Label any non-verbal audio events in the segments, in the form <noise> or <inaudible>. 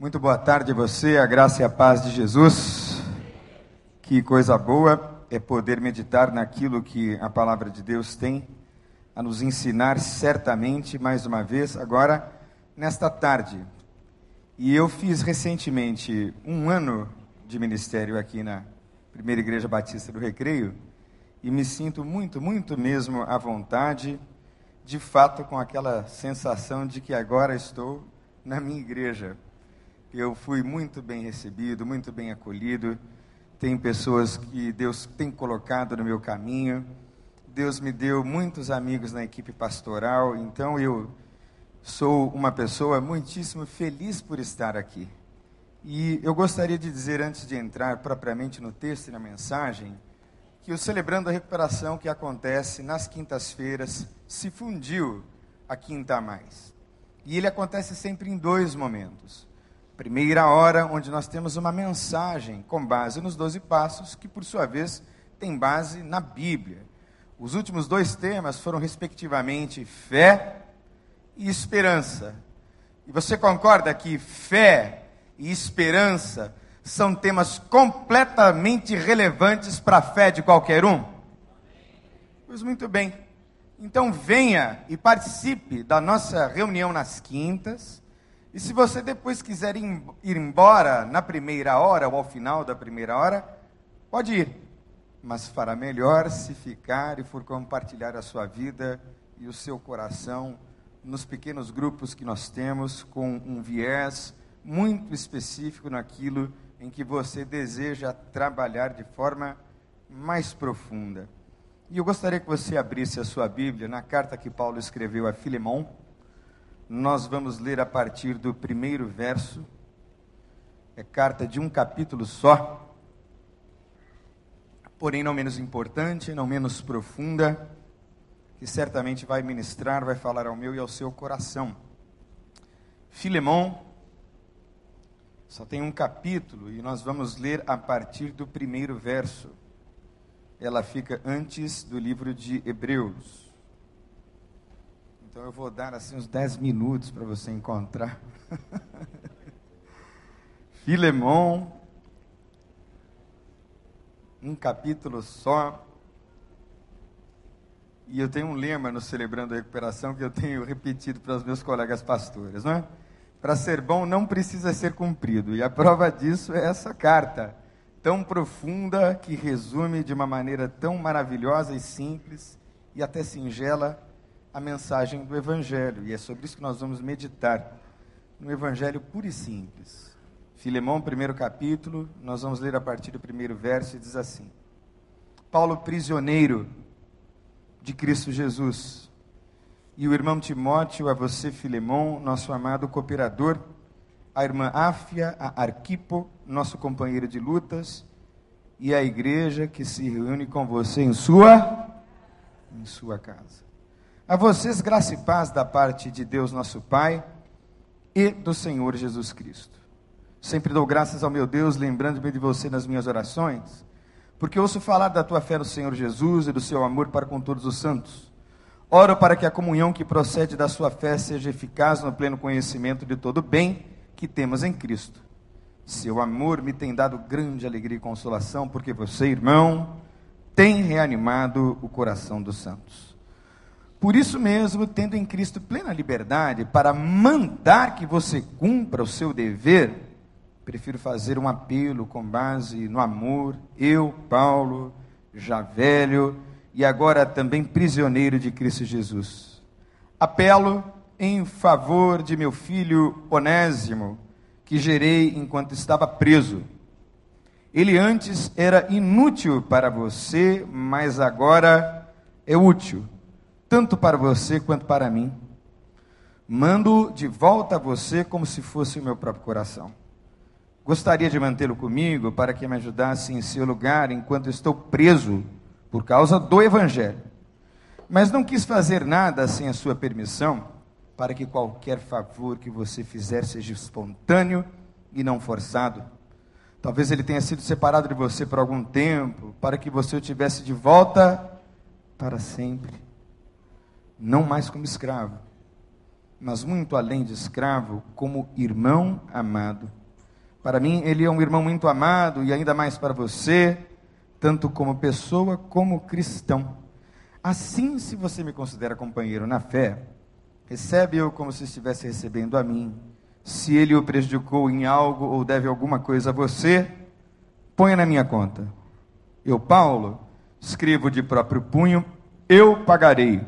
Muito boa tarde a você, a graça e a paz de Jesus. Que coisa boa é poder meditar naquilo que a palavra de Deus tem a nos ensinar certamente, mais uma vez, agora, nesta tarde. E eu fiz recentemente um ano de ministério aqui na Primeira Igreja Batista do Recreio e me sinto muito, muito mesmo à vontade, de fato, com aquela sensação de que agora estou na minha igreja eu fui muito bem recebido, muito bem acolhido. Tem pessoas que Deus tem colocado no meu caminho. Deus me deu muitos amigos na equipe pastoral, então eu sou uma pessoa muitíssimo feliz por estar aqui. E eu gostaria de dizer, antes de entrar propriamente no texto e na mensagem, que o Celebrando a Recuperação que acontece nas quintas-feiras se fundiu a Quinta a Mais. E ele acontece sempre em dois momentos. Primeira hora, onde nós temos uma mensagem com base nos doze passos, que por sua vez tem base na Bíblia. Os últimos dois temas foram, respectivamente, fé e esperança. E você concorda que fé e esperança são temas completamente relevantes para a fé de qualquer um? Pois muito bem. Então venha e participe da nossa reunião nas quintas e se você depois quiser ir embora na primeira hora ou ao final da primeira hora, pode ir. Mas fará melhor se ficar e for compartilhar a sua vida e o seu coração nos pequenos grupos que nós temos, com um viés muito específico naquilo em que você deseja trabalhar de forma mais profunda. E eu gostaria que você abrisse a sua Bíblia na carta que Paulo escreveu a Filemão nós vamos ler a partir do primeiro verso. É carta de um capítulo só, porém não menos importante, não menos profunda, que certamente vai ministrar, vai falar ao meu e ao seu coração. Filemão, só tem um capítulo e nós vamos ler a partir do primeiro verso. Ela fica antes do livro de Hebreus. Então eu vou dar assim uns 10 minutos para você encontrar. <laughs> Filemão, um capítulo só. E eu tenho um lema no Celebrando a Recuperação que eu tenho repetido para os meus colegas pastores, não é? Para ser bom não precisa ser cumprido. E a prova disso é essa carta, tão profunda, que resume de uma maneira tão maravilhosa e simples e até singela a mensagem do Evangelho. E é sobre isso que nós vamos meditar. No Evangelho puro e simples. Filemão, primeiro capítulo, nós vamos ler a partir do primeiro verso e diz assim: Paulo, prisioneiro de Cristo Jesus, e o irmão Timóteo, a você, Filemão, nosso amado cooperador, a irmã Áfia, a Arquipo, nosso companheiro de lutas, e a igreja que se reúne com você em sua em sua casa. A vocês, graça e paz da parte de Deus nosso Pai e do Senhor Jesus Cristo. Sempre dou graças ao meu Deus, lembrando-me de você nas minhas orações, porque ouço falar da tua fé no Senhor Jesus e do seu amor para com todos os santos. Oro para que a comunhão que procede da sua fé seja eficaz no pleno conhecimento de todo o bem que temos em Cristo. Seu amor me tem dado grande alegria e consolação, porque você, irmão, tem reanimado o coração dos santos. Por isso mesmo, tendo em Cristo plena liberdade para mandar que você cumpra o seu dever, prefiro fazer um apelo com base no amor, eu, Paulo, já velho e agora também prisioneiro de Cristo Jesus. Apelo em favor de meu filho Onésimo, que gerei enquanto estava preso. Ele antes era inútil para você, mas agora é útil tanto para você quanto para mim. Mando de volta a você como se fosse o meu próprio coração. Gostaria de mantê-lo comigo para que me ajudasse em seu lugar enquanto estou preso por causa do Evangelho. Mas não quis fazer nada sem a sua permissão, para que qualquer favor que você fizer seja espontâneo e não forçado. Talvez ele tenha sido separado de você por algum tempo, para que você o tivesse de volta para sempre não mais como escravo, mas muito além de escravo, como irmão amado. Para mim, ele é um irmão muito amado e ainda mais para você, tanto como pessoa como cristão. Assim, se você me considera companheiro na fé, recebe-o como se estivesse recebendo a mim. Se ele o prejudicou em algo ou deve alguma coisa a você, ponha na minha conta. Eu, Paulo, escrevo de próprio punho, eu pagarei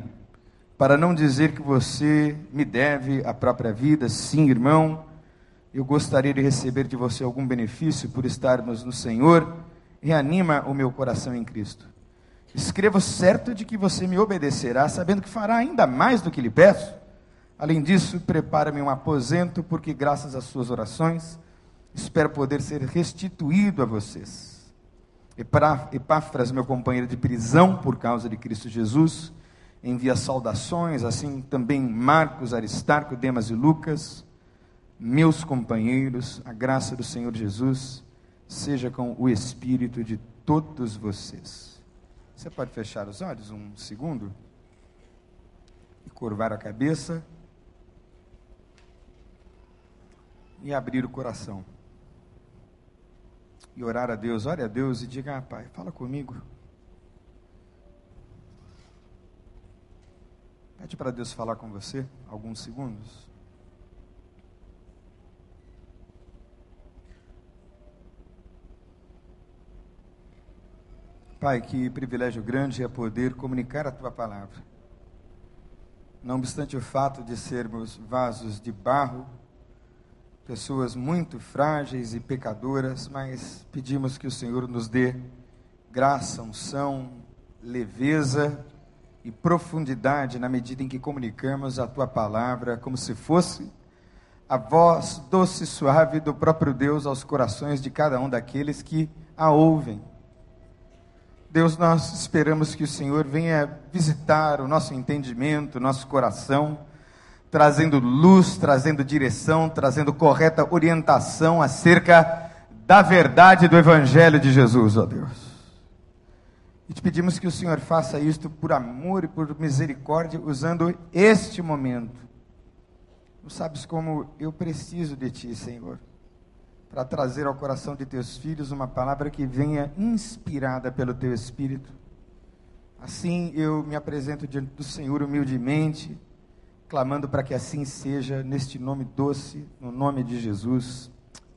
para não dizer que você me deve a própria vida, sim, irmão, eu gostaria de receber de você algum benefício por estarmos no Senhor, reanima o meu coração em Cristo. Escrevo certo de que você me obedecerá, sabendo que fará ainda mais do que lhe peço. Além disso, prepara-me um aposento, porque graças às suas orações, espero poder ser restituído a vocês. Epáfras, meu companheiro de prisão por causa de Cristo Jesus, envia saudações, assim também Marcos, Aristarco, Demas e Lucas, meus companheiros, a graça do Senhor Jesus seja com o espírito de todos vocês. Você pode fechar os olhos um segundo e curvar a cabeça e abrir o coração. E orar a Deus, ore a Deus e diga: ah, Pai, fala comigo. Pede para Deus falar com você alguns segundos. Pai, que privilégio grande é poder comunicar a tua palavra. Não obstante o fato de sermos vasos de barro, pessoas muito frágeis e pecadoras, mas pedimos que o Senhor nos dê graça, unção, leveza e profundidade na medida em que comunicamos a tua palavra como se fosse a voz doce e suave do próprio Deus aos corações de cada um daqueles que a ouvem. Deus, nós esperamos que o Senhor venha visitar o nosso entendimento, o nosso coração, trazendo luz, trazendo direção, trazendo correta orientação acerca da verdade do Evangelho de Jesus, ó Deus. E te pedimos que o Senhor faça isto por amor e por misericórdia, usando este momento. Não sabes como eu preciso de Ti, Senhor, para trazer ao coração de Teus filhos uma palavra que venha inspirada pelo Teu Espírito. Assim eu me apresento diante do Senhor humildemente, clamando para que assim seja, neste nome doce, no nome de Jesus.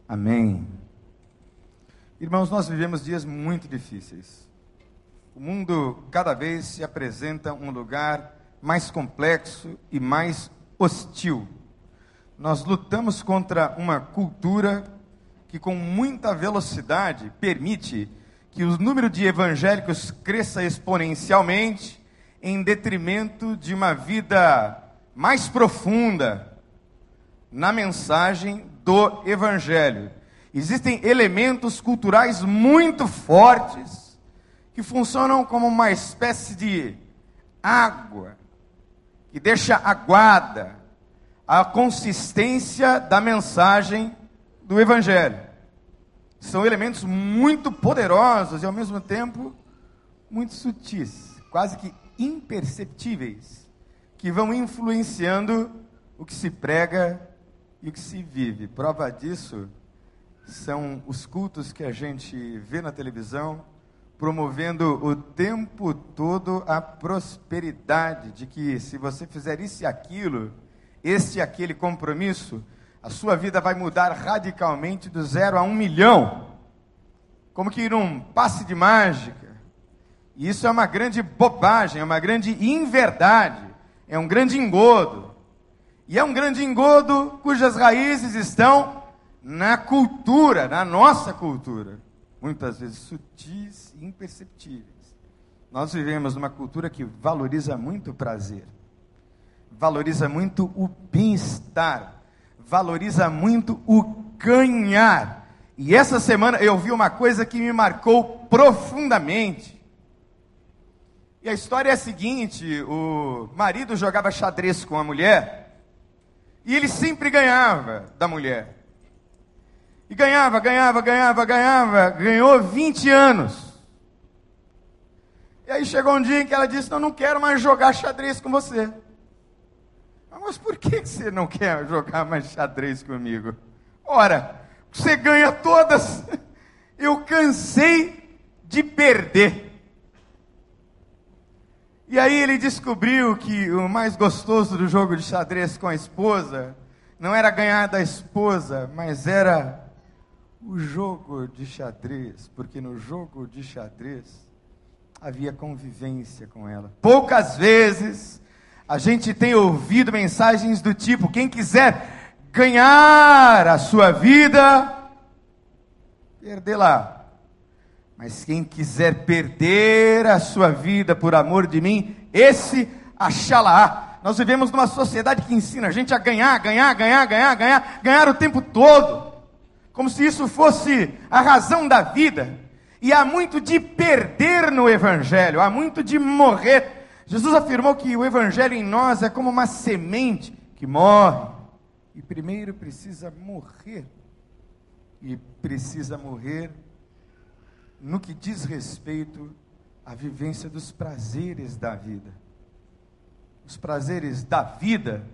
Amém. Irmãos, nós vivemos dias muito difíceis. O mundo cada vez se apresenta um lugar mais complexo e mais hostil. Nós lutamos contra uma cultura que, com muita velocidade, permite que o número de evangélicos cresça exponencialmente em detrimento de uma vida mais profunda na mensagem do Evangelho. Existem elementos culturais muito fortes que funcionam como uma espécie de água, que deixa aguada a consistência da mensagem do Evangelho. São elementos muito poderosos e, ao mesmo tempo, muito sutis, quase que imperceptíveis, que vão influenciando o que se prega e o que se vive. Prova disso são os cultos que a gente vê na televisão promovendo o tempo todo a prosperidade, de que se você fizer isso e aquilo, este e aquele compromisso, a sua vida vai mudar radicalmente do zero a um milhão. Como que num passe de mágica. E isso é uma grande bobagem, é uma grande inverdade, é um grande engodo. E é um grande engodo cujas raízes estão na cultura, na nossa cultura muitas vezes sutis e imperceptíveis. Nós vivemos numa cultura que valoriza muito o prazer, valoriza muito o bem-estar, valoriza muito o ganhar. E essa semana eu vi uma coisa que me marcou profundamente. E a história é a seguinte: o marido jogava xadrez com a mulher, e ele sempre ganhava da mulher. E ganhava, ganhava, ganhava, ganhava, ganhou 20 anos. E aí chegou um dia em que ela disse: Não, não quero mais jogar xadrez com você. Mas mas por que você não quer jogar mais xadrez comigo? Ora, você ganha todas. <laughs> Eu cansei de perder. E aí ele descobriu que o mais gostoso do jogo de xadrez com a esposa não era ganhar da esposa, mas era o jogo de xadrez, porque no jogo de xadrez havia convivência com ela. Poucas vezes a gente tem ouvido mensagens do tipo: quem quiser ganhar a sua vida, perdê-la. Mas quem quiser perder a sua vida por amor de mim, esse achá-la. Nós vivemos numa sociedade que ensina a gente a ganhar, ganhar, ganhar, ganhar, ganhar, ganhar o tempo todo. Como se isso fosse a razão da vida. E há muito de perder no Evangelho, há muito de morrer. Jesus afirmou que o Evangelho em nós é como uma semente que morre. E primeiro precisa morrer. E precisa morrer no que diz respeito à vivência dos prazeres da vida. Os prazeres da vida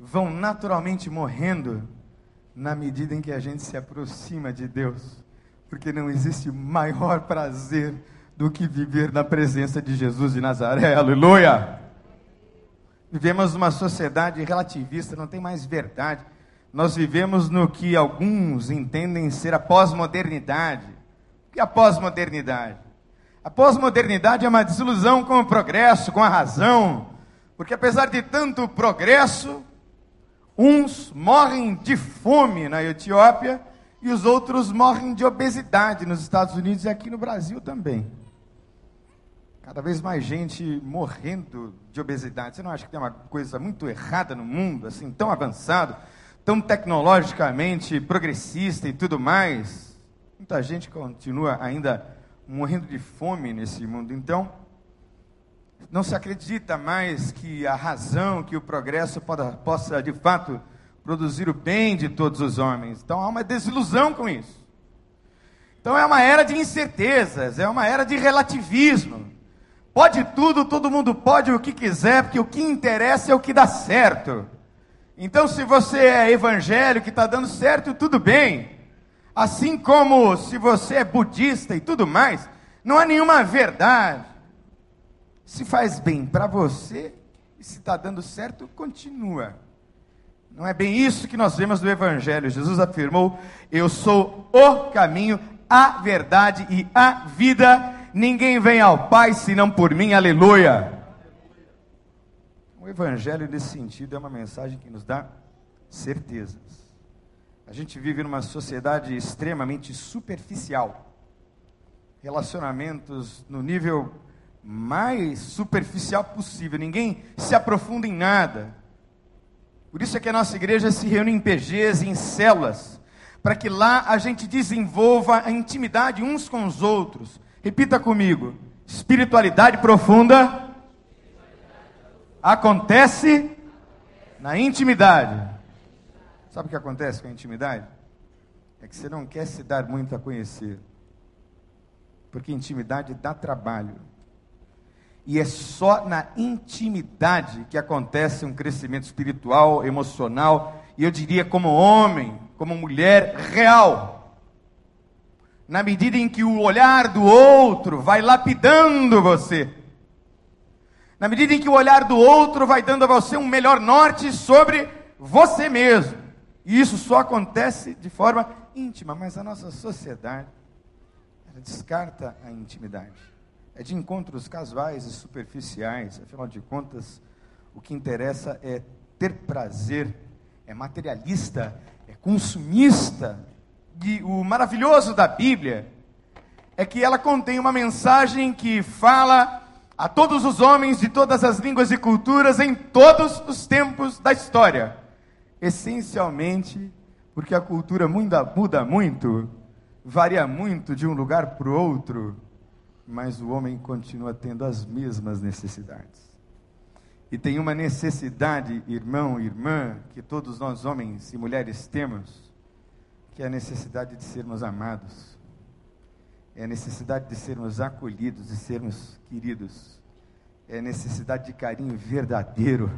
vão naturalmente morrendo na medida em que a gente se aproxima de Deus, porque não existe maior prazer do que viver na presença de Jesus de Nazaré. Aleluia! Vivemos numa sociedade relativista, não tem mais verdade. Nós vivemos no que alguns entendem ser a pós-modernidade que a pós-modernidade? A pós-modernidade é uma desilusão com o progresso, com a razão, porque apesar de tanto progresso, uns morrem de fome na Etiópia e os outros morrem de obesidade nos Estados Unidos e aqui no Brasil também. Cada vez mais gente morrendo de obesidade. Você não acha que tem uma coisa muito errada no mundo, assim, tão avançado, tão tecnologicamente progressista e tudo mais? Muita gente continua ainda morrendo de fome nesse mundo. Então, não se acredita mais que a razão, que o progresso possa de fato produzir o bem de todos os homens. Então há uma desilusão com isso. Então é uma era de incertezas, é uma era de relativismo. Pode tudo, todo mundo pode o que quiser, porque o que interessa é o que dá certo. Então, se você é evangélico que está dando certo, tudo bem. Assim como se você é budista e tudo mais, não há nenhuma verdade. Se faz bem para você e se está dando certo, continua. Não é bem isso que nós vemos no Evangelho. Jesus afirmou: Eu sou o caminho, a verdade e a vida. Ninguém vem ao Pai senão por mim. Aleluia. O Evangelho, nesse sentido, é uma mensagem que nos dá certeza. A gente vive numa sociedade extremamente superficial. Relacionamentos no nível mais superficial possível. Ninguém se aprofunda em nada. Por isso é que a nossa igreja se reúne em PGs, em células, para que lá a gente desenvolva a intimidade uns com os outros. Repita comigo: espiritualidade profunda acontece na intimidade. Sabe o que acontece com a intimidade? É que você não quer se dar muito a conhecer. Porque intimidade dá trabalho. E é só na intimidade que acontece um crescimento espiritual, emocional, e eu diria como homem, como mulher real. Na medida em que o olhar do outro vai lapidando você. Na medida em que o olhar do outro vai dando a você um melhor norte sobre você mesmo. E isso só acontece de forma íntima, mas a nossa sociedade descarta a intimidade. É de encontros casuais e superficiais, afinal de contas, o que interessa é ter prazer, é materialista, é consumista. E o maravilhoso da Bíblia é que ela contém uma mensagem que fala a todos os homens de todas as línguas e culturas em todos os tempos da história. Essencialmente porque a cultura muda, muda muito, varia muito de um lugar para o outro, mas o homem continua tendo as mesmas necessidades. E tem uma necessidade, irmão, irmã, que todos nós homens e mulheres temos, que é a necessidade de sermos amados. É a necessidade de sermos acolhidos, de sermos queridos. É a necessidade de carinho verdadeiro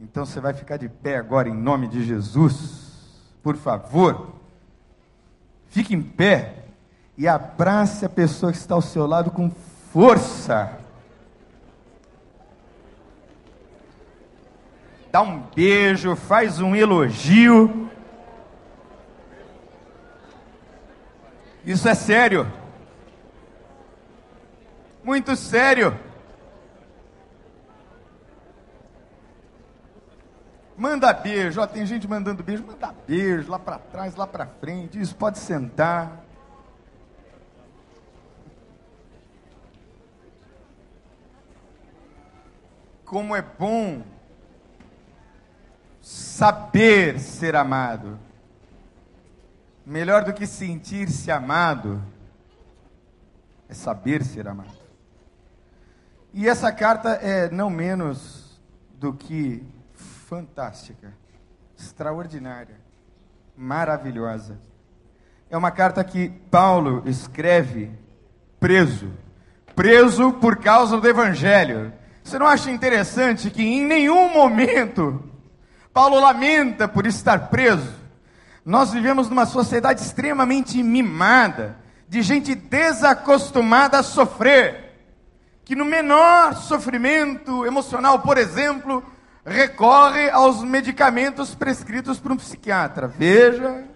Então você vai ficar de pé agora em nome de Jesus. Por favor. Fique em pé e abrace a pessoa que está ao seu lado com força. Dá um beijo, faz um elogio. Isso é sério. Muito sério. Manda beijo, ó, tem gente mandando beijo, manda beijo lá para trás, lá para frente, isso pode sentar. Como é bom saber ser amado. Melhor do que sentir-se amado é saber ser amado. E essa carta é não menos do que fantástica, extraordinária, maravilhosa. É uma carta que Paulo escreve preso, preso por causa do evangelho. Você não acha interessante que em nenhum momento Paulo lamenta por estar preso? Nós vivemos numa sociedade extremamente mimada, de gente desacostumada a sofrer, que no menor sofrimento emocional, por exemplo, recorre aos medicamentos prescritos por um psiquiatra. Veja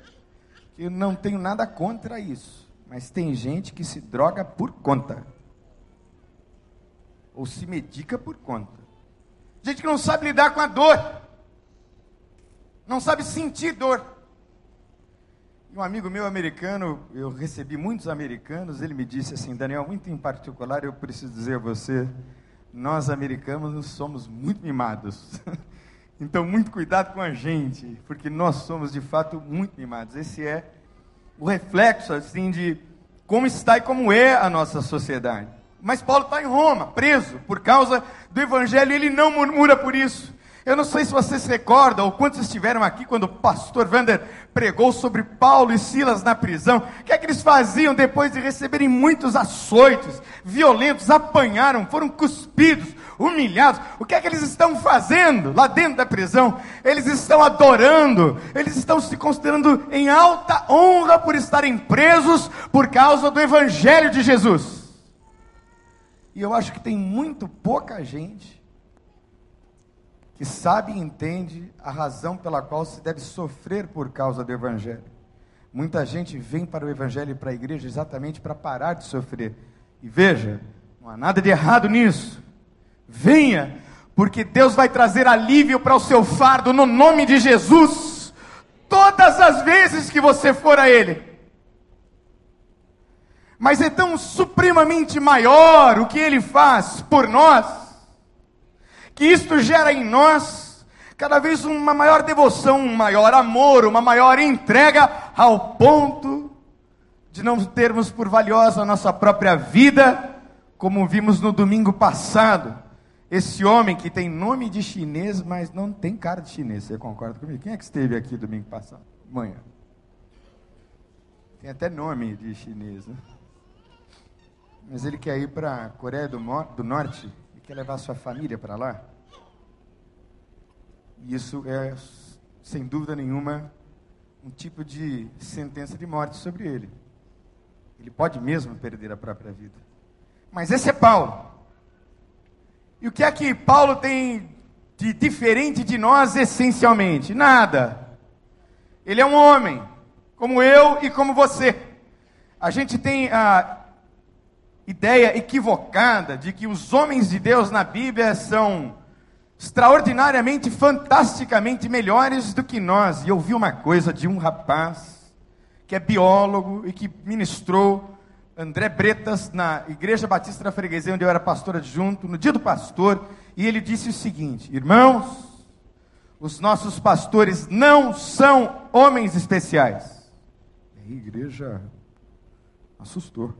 que eu não tenho nada contra isso, mas tem gente que se droga por conta. Ou se medica por conta. Gente que não sabe lidar com a dor. Não sabe sentir dor. Um amigo meu americano, eu recebi muitos americanos, ele me disse assim, Daniel, muito em particular, eu preciso dizer a você, nós americanos somos muito mimados. <laughs> então, muito cuidado com a gente, porque nós somos de fato muito mimados. Esse é o reflexo assim de como está e como é a nossa sociedade. Mas Paulo está em Roma, preso por causa do evangelho, e ele não murmura por isso. Eu não sei se vocês se recordam, ou quantos estiveram aqui quando o pastor Wander pregou sobre Paulo e Silas na prisão. O que é que eles faziam depois de receberem muitos açoitos, violentos, apanharam, foram cuspidos, humilhados? O que é que eles estão fazendo lá dentro da prisão? Eles estão adorando, eles estão se considerando em alta honra por estarem presos por causa do Evangelho de Jesus. E eu acho que tem muito pouca gente que sabe e entende a razão pela qual se deve sofrer por causa do Evangelho. Muita gente vem para o Evangelho e para a igreja exatamente para parar de sofrer. E veja, não há nada de errado nisso. Venha, porque Deus vai trazer alívio para o seu fardo no nome de Jesus, todas as vezes que você for a Ele. Mas é tão supremamente maior o que Ele faz por nós que isto gera em nós cada vez uma maior devoção, um maior amor, uma maior entrega, ao ponto de não termos por valiosa a nossa própria vida, como vimos no domingo passado. Esse homem que tem nome de chinês, mas não tem cara de chinês, você concorda comigo? Quem é que esteve aqui domingo passado? Manhã. Tem até nome de chinês, né? Mas ele quer ir para a Coreia do, do Norte quer levar sua família para lá? E isso é, sem dúvida nenhuma, um tipo de sentença de morte sobre ele. Ele pode mesmo perder a própria vida. Mas esse é Paulo. E o que é que Paulo tem de diferente de nós essencialmente? Nada. Ele é um homem, como eu e como você. A gente tem a ideia equivocada de que os homens de Deus na Bíblia são extraordinariamente, fantasticamente melhores do que nós. E eu vi uma coisa de um rapaz que é biólogo e que ministrou André Bretas na Igreja Batista da Freguesia, onde eu era pastor adjunto, no dia do pastor, e ele disse o seguinte: Irmãos, os nossos pastores não são homens especiais. A igreja assustou.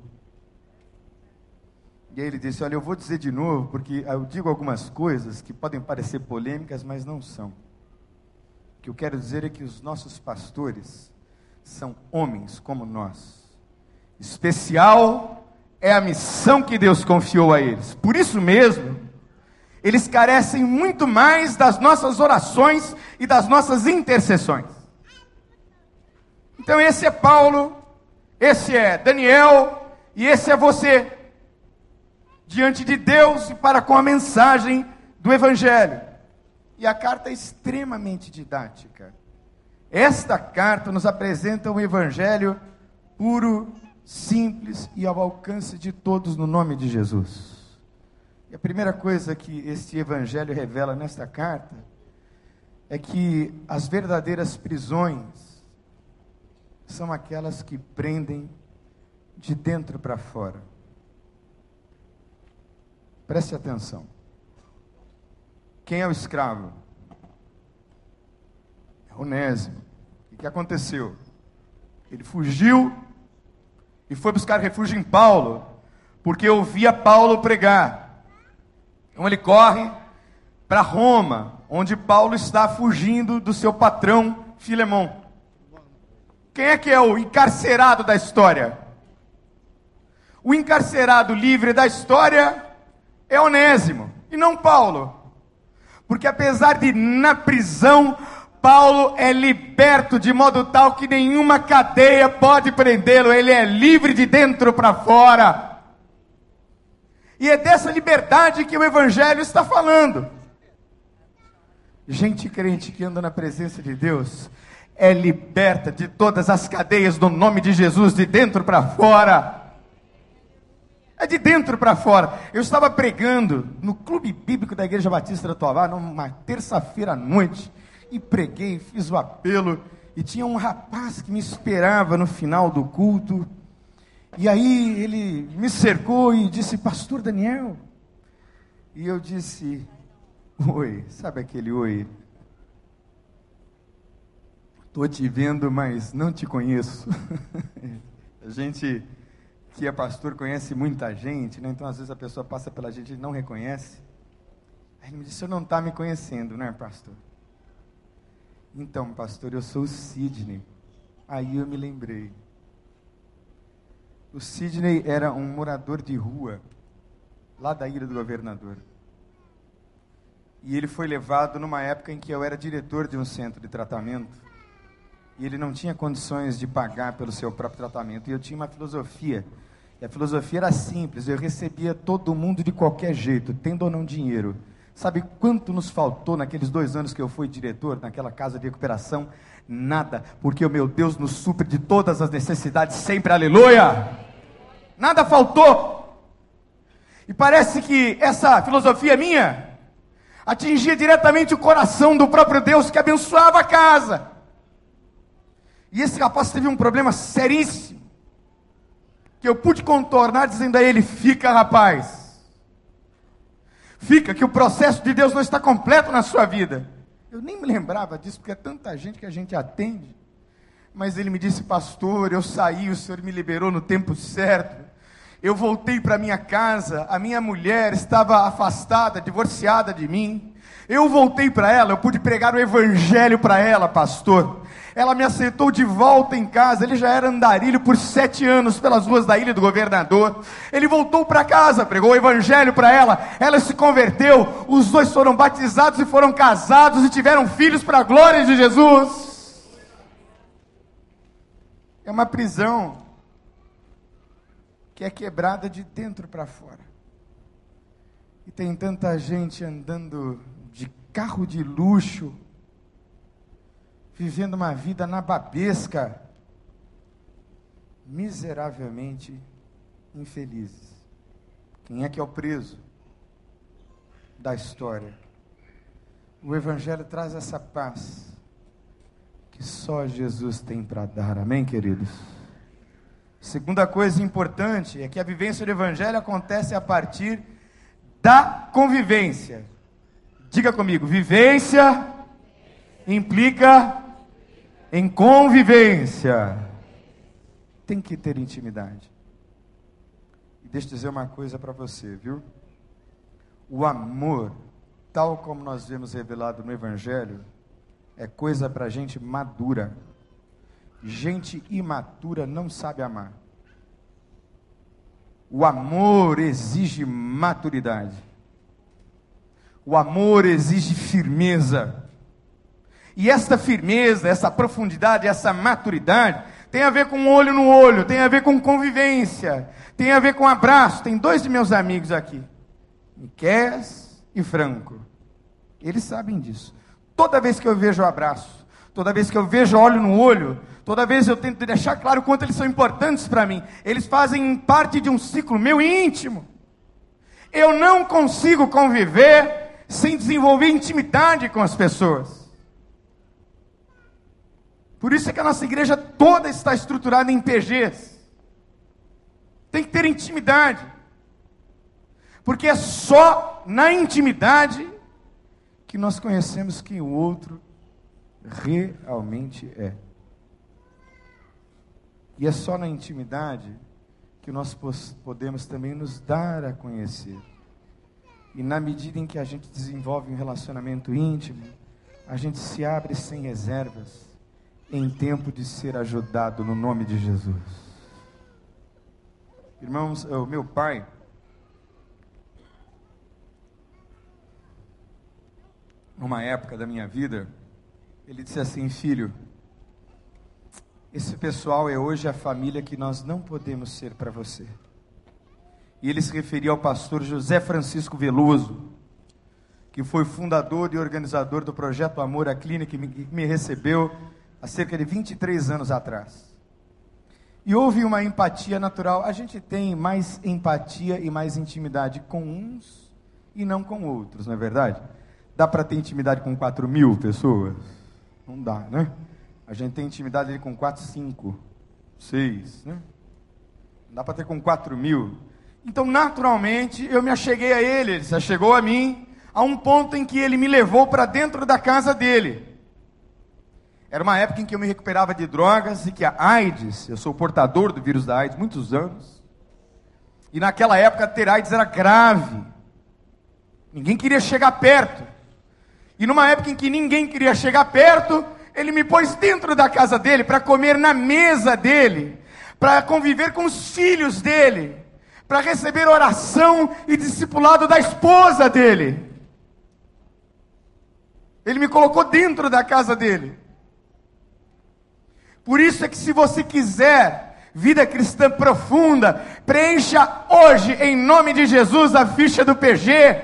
E aí ele disse: Olha, eu vou dizer de novo, porque eu digo algumas coisas que podem parecer polêmicas, mas não são. O que eu quero dizer é que os nossos pastores são homens como nós. Especial é a missão que Deus confiou a eles. Por isso mesmo, eles carecem muito mais das nossas orações e das nossas intercessões. Então, esse é Paulo, esse é Daniel e esse é você, diante de Deus e para com a mensagem do Evangelho. E a carta é extremamente didática. Esta carta nos apresenta o Evangelho puro, simples e ao alcance de todos no nome de Jesus. E a primeira coisa que este Evangelho revela nesta carta é que as verdadeiras prisões são aquelas que prendem de dentro para fora. Preste atenção. Quem é o escravo? É Onésimo. O que aconteceu? Ele fugiu e foi buscar refúgio em Paulo, porque ouvia Paulo pregar. Então ele corre para Roma, onde Paulo está fugindo do seu patrão Filemão. Quem é que é o encarcerado da história? O encarcerado livre da história é Onésimo, e não Paulo. Porque apesar de na prisão, Paulo é liberto de modo tal que nenhuma cadeia pode prendê-lo, ele é livre de dentro para fora. E é dessa liberdade que o Evangelho está falando. Gente crente que anda na presença de Deus é liberta de todas as cadeias no nome de Jesus, de dentro para fora. É de dentro para fora. Eu estava pregando no Clube Bíblico da Igreja Batista da Tovar, numa terça-feira à noite, e preguei, fiz o apelo, e tinha um rapaz que me esperava no final do culto. E aí ele me cercou e disse: Pastor Daniel. E eu disse: Oi, sabe aquele oi? Estou te vendo, mas não te conheço. <laughs> A gente que é pastor conhece muita gente, né? então às vezes a pessoa passa pela gente e não reconhece. Aí ele me disse: Você não está me conhecendo, né, pastor? Então, pastor, eu sou o Sidney. Aí eu me lembrei. O Sidney era um morador de rua, lá da ilha do governador. E ele foi levado numa época em que eu era diretor de um centro de tratamento. E ele não tinha condições de pagar pelo seu próprio tratamento. E eu tinha uma filosofia e a filosofia era simples, eu recebia todo mundo de qualquer jeito, tendo ou não dinheiro. Sabe quanto nos faltou naqueles dois anos que eu fui diretor naquela casa de recuperação? Nada, porque o meu Deus nos supre de todas as necessidades sempre, aleluia! Nada faltou. E parece que essa filosofia minha atingia diretamente o coração do próprio Deus que abençoava a casa. E esse rapaz teve um problema seríssimo que eu pude contornar dizendo a ele: fica, rapaz. Fica, que o processo de Deus não está completo na sua vida. Eu nem me lembrava disso, porque é tanta gente que a gente atende. Mas ele me disse, pastor, eu saí, o senhor me liberou no tempo certo. Eu voltei para minha casa, a minha mulher estava afastada, divorciada de mim. Eu voltei para ela, eu pude pregar o evangelho para ela, pastor. Ela me aceitou de volta em casa. Ele já era andarilho por sete anos pelas ruas da ilha do governador. Ele voltou para casa, pregou o evangelho para ela. Ela se converteu. Os dois foram batizados e foram casados e tiveram filhos para a glória de Jesus. É uma prisão que é quebrada de dentro para fora. E tem tanta gente andando de carro de luxo, vivendo uma vida nababesca, miseravelmente infelizes. Quem é que é o preso da história? O Evangelho traz essa paz que só Jesus tem para dar, amém, queridos? Segunda coisa importante é que a vivência do Evangelho acontece a partir da convivência. Diga comigo, vivência implica em convivência, tem que ter intimidade. E deixa eu dizer uma coisa para você, viu? O amor, tal como nós vemos revelado no Evangelho, é coisa para gente madura. Gente imatura não sabe amar. O amor exige maturidade. O amor exige firmeza. E esta firmeza, essa profundidade, essa maturidade tem a ver com olho no olho, tem a ver com convivência, tem a ver com abraço. Tem dois de meus amigos aqui, Miqués e Franco. Eles sabem disso. Toda vez que eu vejo o abraço, toda vez que eu vejo olho no olho, toda vez eu tento deixar claro quanto eles são importantes para mim. Eles fazem parte de um ciclo meu íntimo. Eu não consigo conviver sem desenvolver intimidade com as pessoas. Por isso é que a nossa igreja toda está estruturada em PGs. Tem que ter intimidade. Porque é só na intimidade que nós conhecemos quem o outro realmente é. E é só na intimidade que nós podemos também nos dar a conhecer. E na medida em que a gente desenvolve um relacionamento íntimo, a gente se abre sem reservas em tempo de ser ajudado no nome de Jesus. Irmãos, o meu pai, numa época da minha vida, ele disse assim: Filho, esse pessoal é hoje a família que nós não podemos ser para você. E ele se referia ao pastor José Francisco Veloso, que foi fundador e organizador do projeto Amor à Clínica, que me recebeu há cerca de 23 anos atrás. E houve uma empatia natural. A gente tem mais empatia e mais intimidade com uns e não com outros, não é verdade? Dá para ter intimidade com 4 mil pessoas? Não dá, né? A gente tem intimidade ali com 4, 5, 6, né? Não dá para ter com 4 mil. Então, naturalmente, eu me acheguei a ele, ele se achegou a mim, a um ponto em que ele me levou para dentro da casa dele. Era uma época em que eu me recuperava de drogas e que a AIDS, eu sou portador do vírus da AIDS muitos anos. E naquela época ter AIDS era grave. Ninguém queria chegar perto. E numa época em que ninguém queria chegar perto, ele me pôs dentro da casa dele para comer na mesa dele, para conviver com os filhos dele, para receber oração e discipulado da esposa dele. Ele me colocou dentro da casa dele. Por isso é que se você quiser vida cristã profunda, preencha hoje, em nome de Jesus, a ficha do PG.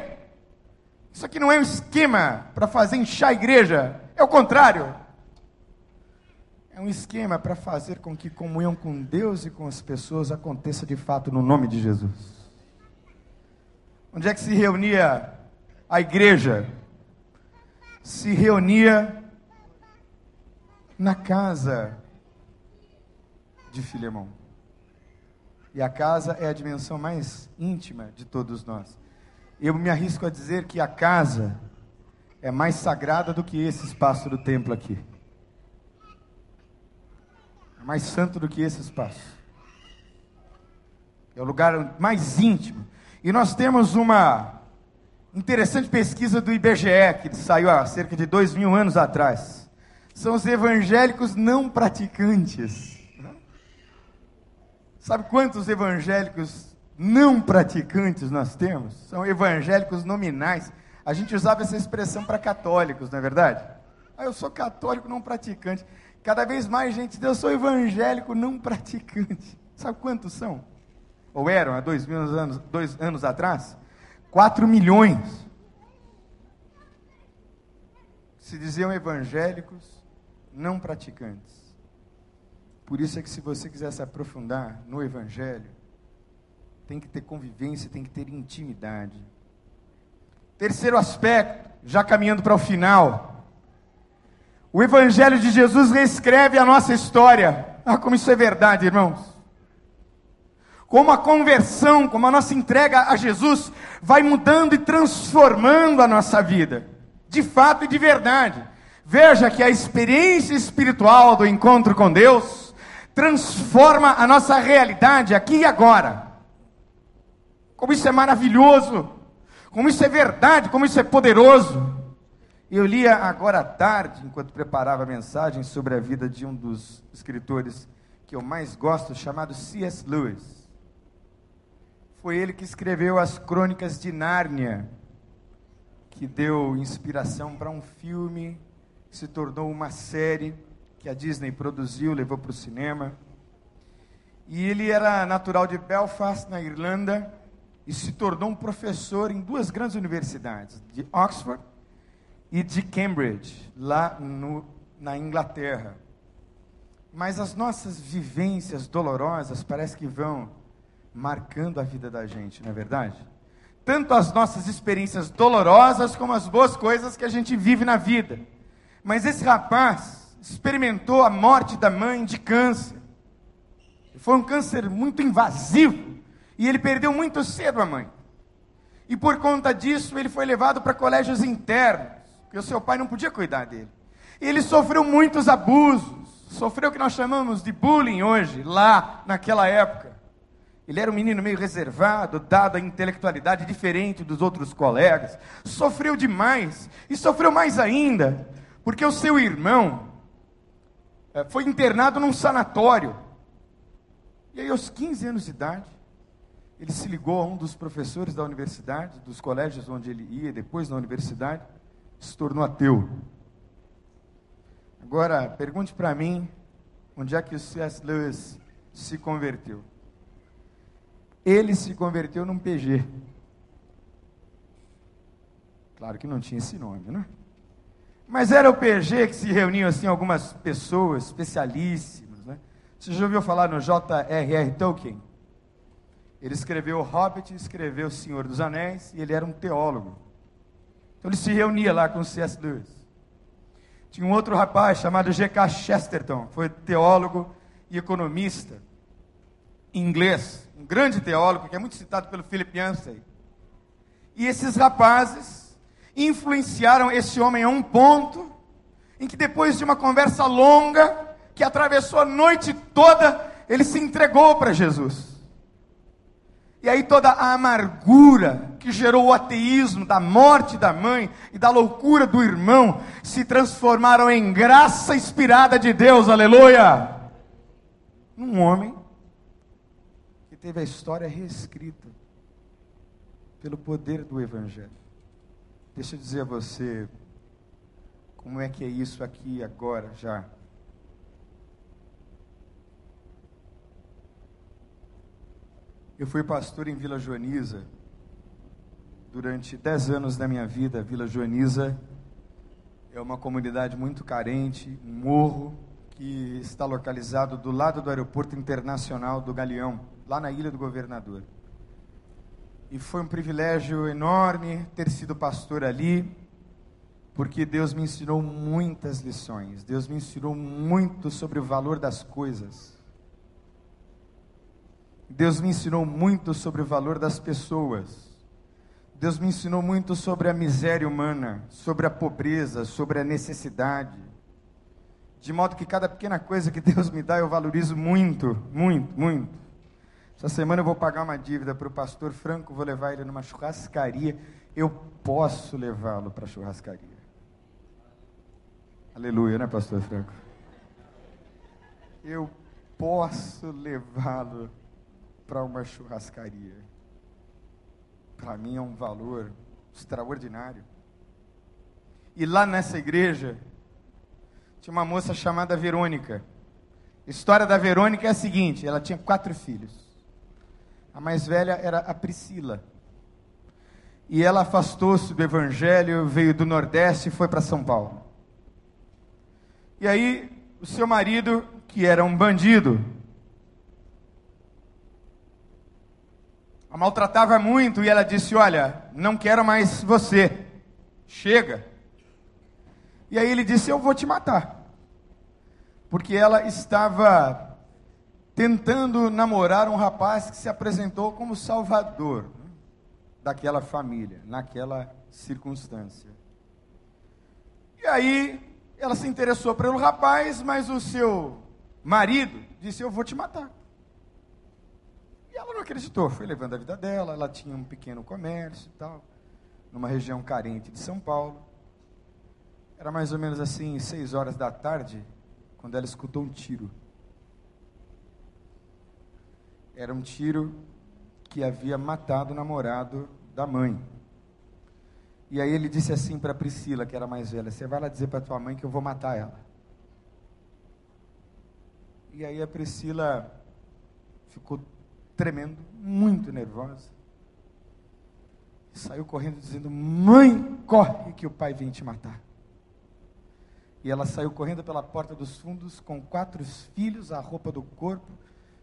Isso aqui não é um esquema para fazer inchar a igreja, é o contrário. É um esquema para fazer com que comunhão com Deus e com as pessoas aconteça de fato no nome de Jesus. Onde é que se reunia a igreja? Se reunia na casa de Filemão. E a casa é a dimensão mais íntima de todos nós. Eu me arrisco a dizer que a casa é mais sagrada do que esse espaço do templo aqui. É mais santo do que esse espaço. É o lugar mais íntimo. E nós temos uma interessante pesquisa do IBGE, que saiu há cerca de dois mil anos atrás. São os evangélicos não praticantes. Sabe quantos evangélicos não praticantes nós temos? São evangélicos nominais. A gente usava essa expressão para católicos, não é verdade? Ah, eu sou católico não praticante. Cada vez mais gente diz, eu sou evangélico não praticante. Sabe quantos são? Ou eram há dois, mil anos, dois anos atrás? Quatro milhões. Se diziam evangélicos não praticantes. Por isso é que se você quiser se aprofundar no Evangelho, tem que ter convivência, tem que ter intimidade. Terceiro aspecto, já caminhando para o final. O Evangelho de Jesus reescreve a nossa história. Ah, como isso é verdade, irmãos. Como a conversão, como a nossa entrega a Jesus vai mudando e transformando a nossa vida. De fato e de verdade. Veja que a experiência espiritual do encontro com Deus transforma a nossa realidade aqui e agora. Como isso é maravilhoso, como isso é verdade, como isso é poderoso. Eu lia agora à tarde, enquanto preparava a mensagem, sobre a vida de um dos escritores que eu mais gosto, chamado C.S. Lewis. Foi ele que escreveu as Crônicas de Nárnia, que deu inspiração para um filme que se tornou uma série que a Disney produziu, levou para o cinema. E ele era natural de Belfast, na Irlanda, e se tornou um professor em duas grandes universidades, de Oxford e de Cambridge, lá no, na Inglaterra. Mas as nossas vivências dolorosas parece que vão marcando a vida da gente, não é verdade? Tanto as nossas experiências dolorosas como as boas coisas que a gente vive na vida. Mas esse rapaz experimentou a morte da mãe de câncer. Foi um câncer muito invasivo e ele perdeu muito cedo a mãe. E por conta disso, ele foi levado para colégios internos, porque o seu pai não podia cuidar dele. Ele sofreu muitos abusos, sofreu o que nós chamamos de bullying hoje, lá naquela época. Ele era um menino meio reservado, dado a intelectualidade diferente dos outros colegas. Sofreu demais e sofreu mais ainda, porque o seu irmão foi internado num sanatório. E aí, aos 15 anos de idade, ele se ligou a um dos professores da universidade, dos colégios onde ele ia, depois na universidade, se tornou ateu. Agora, pergunte para mim, onde é que o C.S. Lewis se converteu? Ele se converteu num PG. Claro que não tinha esse nome, né? Mas era o PG que se reuniam assim algumas pessoas especialíssimas, né? Você já ouviu falar no J.R.R. Tolkien? Ele escreveu O Hobbit, escreveu O Senhor dos Anéis, e ele era um teólogo. Então ele se reunia lá com o C.S. Lewis. Tinha um outro rapaz chamado G.K. Chesterton, foi teólogo e economista inglês, um grande teólogo que é muito citado pelo Philip Yancey. E esses rapazes influenciaram esse homem a um ponto em que depois de uma conversa longa, que atravessou a noite toda, ele se entregou para Jesus. E aí toda a amargura que gerou o ateísmo, da morte da mãe e da loucura do irmão, se transformaram em graça inspirada de Deus, aleluia! Um homem que teve a história reescrita pelo poder do Evangelho. Deixa eu dizer a você como é que é isso aqui agora já. Eu fui pastor em Vila Joaniza durante dez anos da minha vida. Vila Joaniza é uma comunidade muito carente, um morro que está localizado do lado do aeroporto internacional do Galeão, lá na Ilha do Governador. E foi um privilégio enorme ter sido pastor ali, porque Deus me ensinou muitas lições. Deus me ensinou muito sobre o valor das coisas. Deus me ensinou muito sobre o valor das pessoas. Deus me ensinou muito sobre a miséria humana, sobre a pobreza, sobre a necessidade. De modo que cada pequena coisa que Deus me dá eu valorizo muito, muito, muito. Essa semana eu vou pagar uma dívida para o pastor Franco, vou levar ele numa churrascaria. Eu posso levá-lo para a churrascaria. Aleluia, né, pastor Franco? Eu posso levá-lo para uma churrascaria. Para mim é um valor extraordinário. E lá nessa igreja, tinha uma moça chamada Verônica. A história da Verônica é a seguinte: ela tinha quatro filhos. A mais velha era a Priscila. E ela afastou-se do evangelho, veio do Nordeste e foi para São Paulo. E aí, o seu marido, que era um bandido, a maltratava muito e ela disse: Olha, não quero mais você, chega. E aí ele disse: Eu vou te matar. Porque ela estava tentando namorar um rapaz que se apresentou como salvador né, daquela família, naquela circunstância. E aí ela se interessou pelo rapaz, mas o seu marido disse: Eu vou te matar. E ela não acreditou, foi levando a vida dela, ela tinha um pequeno comércio e tal, numa região carente de São Paulo. Era mais ou menos assim, seis horas da tarde, quando ela escutou um tiro. Era um tiro que havia matado o namorado da mãe. E aí ele disse assim para Priscila, que era mais velha: Você vai lá dizer para tua mãe que eu vou matar ela. E aí a Priscila ficou tremendo, muito nervosa. Saiu correndo dizendo: Mãe, corre que o pai vem te matar. E ela saiu correndo pela porta dos fundos com quatro filhos, a roupa do corpo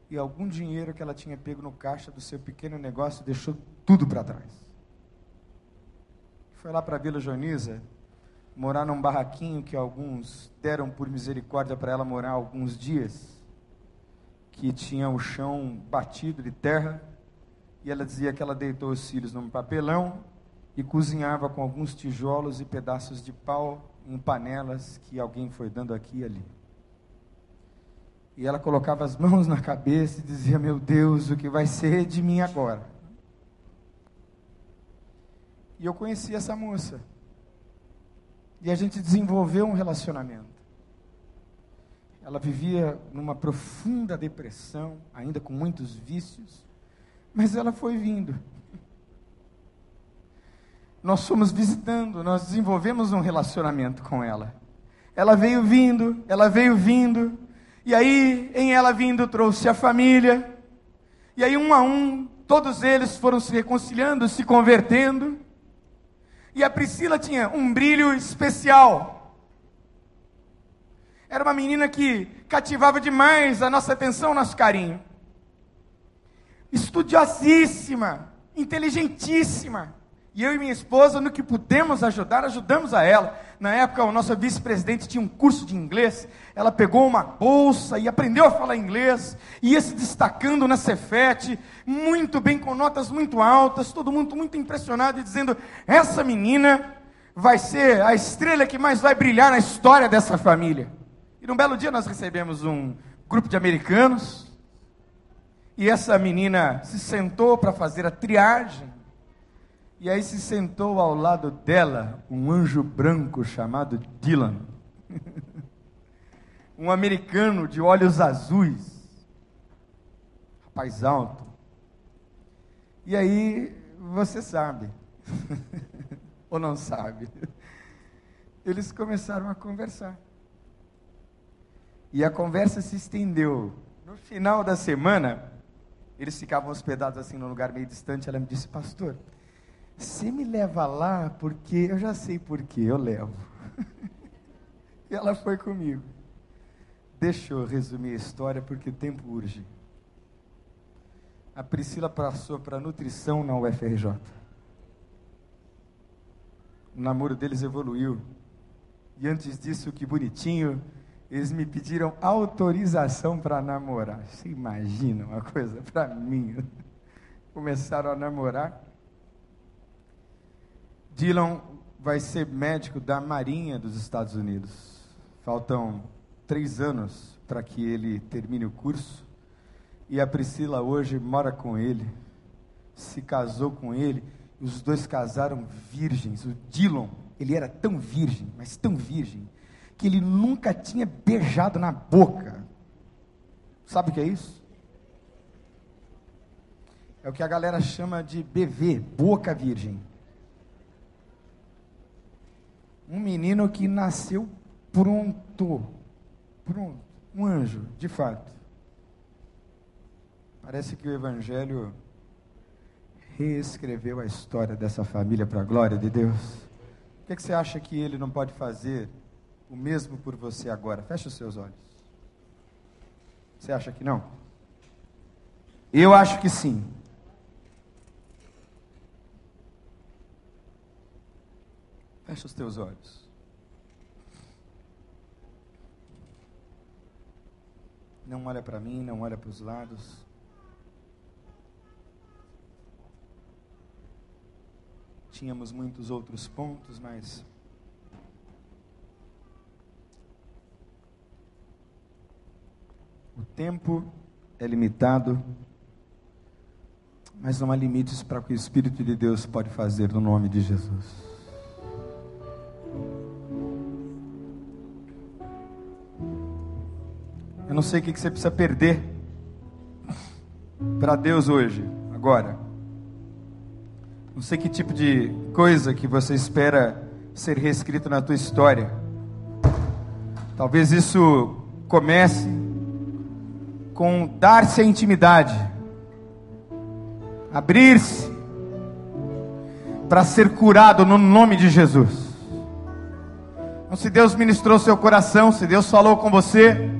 e algum dinheiro que ela tinha pego no caixa do seu pequeno negócio, deixou tudo para trás. Foi lá para a Vila Joaniza, morar num barraquinho que alguns deram por misericórdia para ela morar alguns dias, que tinha o chão batido de terra, e ela dizia que ela deitou os filhos num papelão e cozinhava com alguns tijolos e pedaços de pau em panelas que alguém foi dando aqui e ali. E ela colocava as mãos na cabeça e dizia: Meu Deus, o que vai ser de mim agora? E eu conheci essa moça. E a gente desenvolveu um relacionamento. Ela vivia numa profunda depressão, ainda com muitos vícios, mas ela foi vindo nós fomos visitando, nós desenvolvemos um relacionamento com ela. Ela veio vindo, ela veio vindo, e aí, em ela vindo, trouxe a família, e aí, um a um, todos eles foram se reconciliando, se convertendo, e a Priscila tinha um brilho especial. Era uma menina que cativava demais a nossa atenção, nosso carinho. Estudiosíssima, inteligentíssima. E eu e minha esposa, no que pudemos ajudar, ajudamos a ela. Na época, o nosso vice-presidente tinha um curso de inglês. Ela pegou uma bolsa e aprendeu a falar inglês. Ia se destacando na Cefete, muito bem, com notas muito altas. Todo mundo muito impressionado e dizendo: essa menina vai ser a estrela que mais vai brilhar na história dessa família. E num belo dia nós recebemos um grupo de americanos. E essa menina se sentou para fazer a triagem e aí se sentou ao lado dela um anjo branco chamado Dylan. <laughs> um americano de olhos azuis. Rapaz alto. E aí, você sabe. <laughs> Ou não sabe? Eles começaram a conversar. E a conversa se estendeu. No final da semana, eles ficavam hospedados assim num lugar meio distante. Ela me disse, pastor, você me leva lá porque eu já sei por que eu levo. <laughs> e ela foi comigo. Deixa eu resumir a história porque o tempo urge. A Priscila passou para nutrição na UFRJ. O namoro deles evoluiu. E antes disso, que bonitinho, eles me pediram autorização para namorar. Você imagina uma coisa para mim? <laughs> Começaram a namorar. Dylan vai ser médico da Marinha dos Estados Unidos. Faltam três anos para que ele termine o curso. E a Priscila hoje mora com ele, se casou com ele. Os dois casaram virgens. O Dylan, ele era tão virgem, mas tão virgem, que ele nunca tinha beijado na boca. Sabe o que é isso? É o que a galera chama de BV, boca virgem um menino que nasceu pronto. Pronto. Um anjo, de fato. Parece que o Evangelho reescreveu a história dessa família para a glória de Deus. O que, que você acha que ele não pode fazer o mesmo por você agora? Feche os seus olhos. Você acha que não? Eu acho que sim. Fecha os teus olhos. Não olha para mim, não olha para os lados. Tínhamos muitos outros pontos, mas o tempo é limitado, mas não há limites para o que o Espírito de Deus pode fazer no nome de Jesus. Não sei o que você precisa perder para Deus hoje, agora. Não sei que tipo de coisa que você espera ser reescrito na tua história. Talvez isso comece com dar-se a intimidade, abrir-se para ser curado no nome de Jesus. Então, se Deus ministrou seu coração, se Deus falou com você,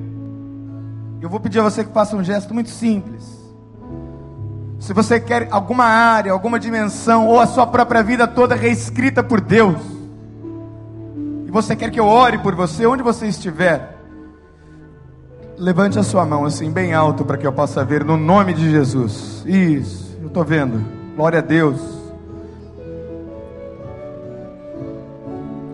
eu vou pedir a você que faça um gesto muito simples. Se você quer alguma área, alguma dimensão, ou a sua própria vida toda reescrita por Deus, e você quer que eu ore por você, onde você estiver, levante a sua mão assim, bem alto, para que eu possa ver, no nome de Jesus. Isso, eu estou vendo. Glória a Deus.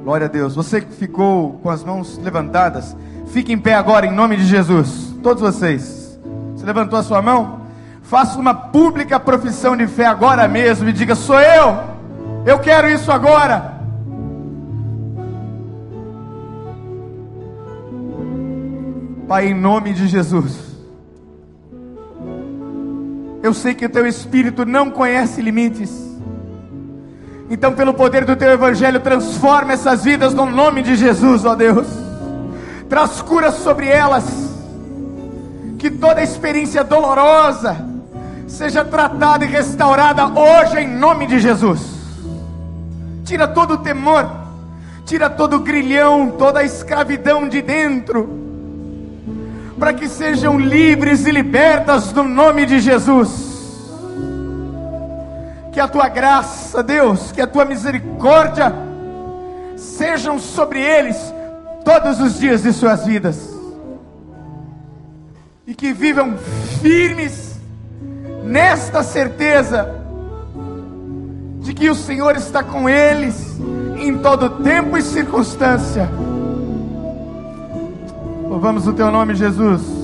Glória a Deus. Você que ficou com as mãos levantadas, fique em pé agora, em nome de Jesus. Todos vocês. Você levantou a sua mão? Faça uma pública profissão de fé agora mesmo e diga: Sou eu, eu quero isso agora. Pai, em nome de Jesus, eu sei que o teu espírito não conhece limites. Então, pelo poder do teu evangelho, transforma essas vidas no nome de Jesus, ó Deus. Traz cura sobre elas. Que toda experiência dolorosa, seja tratada e restaurada hoje em nome de Jesus. Tira todo o temor, tira todo o grilhão, toda a escravidão de dentro, para que sejam livres e libertas no nome de Jesus. Que a tua graça, Deus, que a tua misericórdia sejam sobre eles todos os dias de suas vidas. E que vivam firmes nesta certeza de que o Senhor está com eles em todo tempo e circunstância. Louvamos o teu nome, Jesus.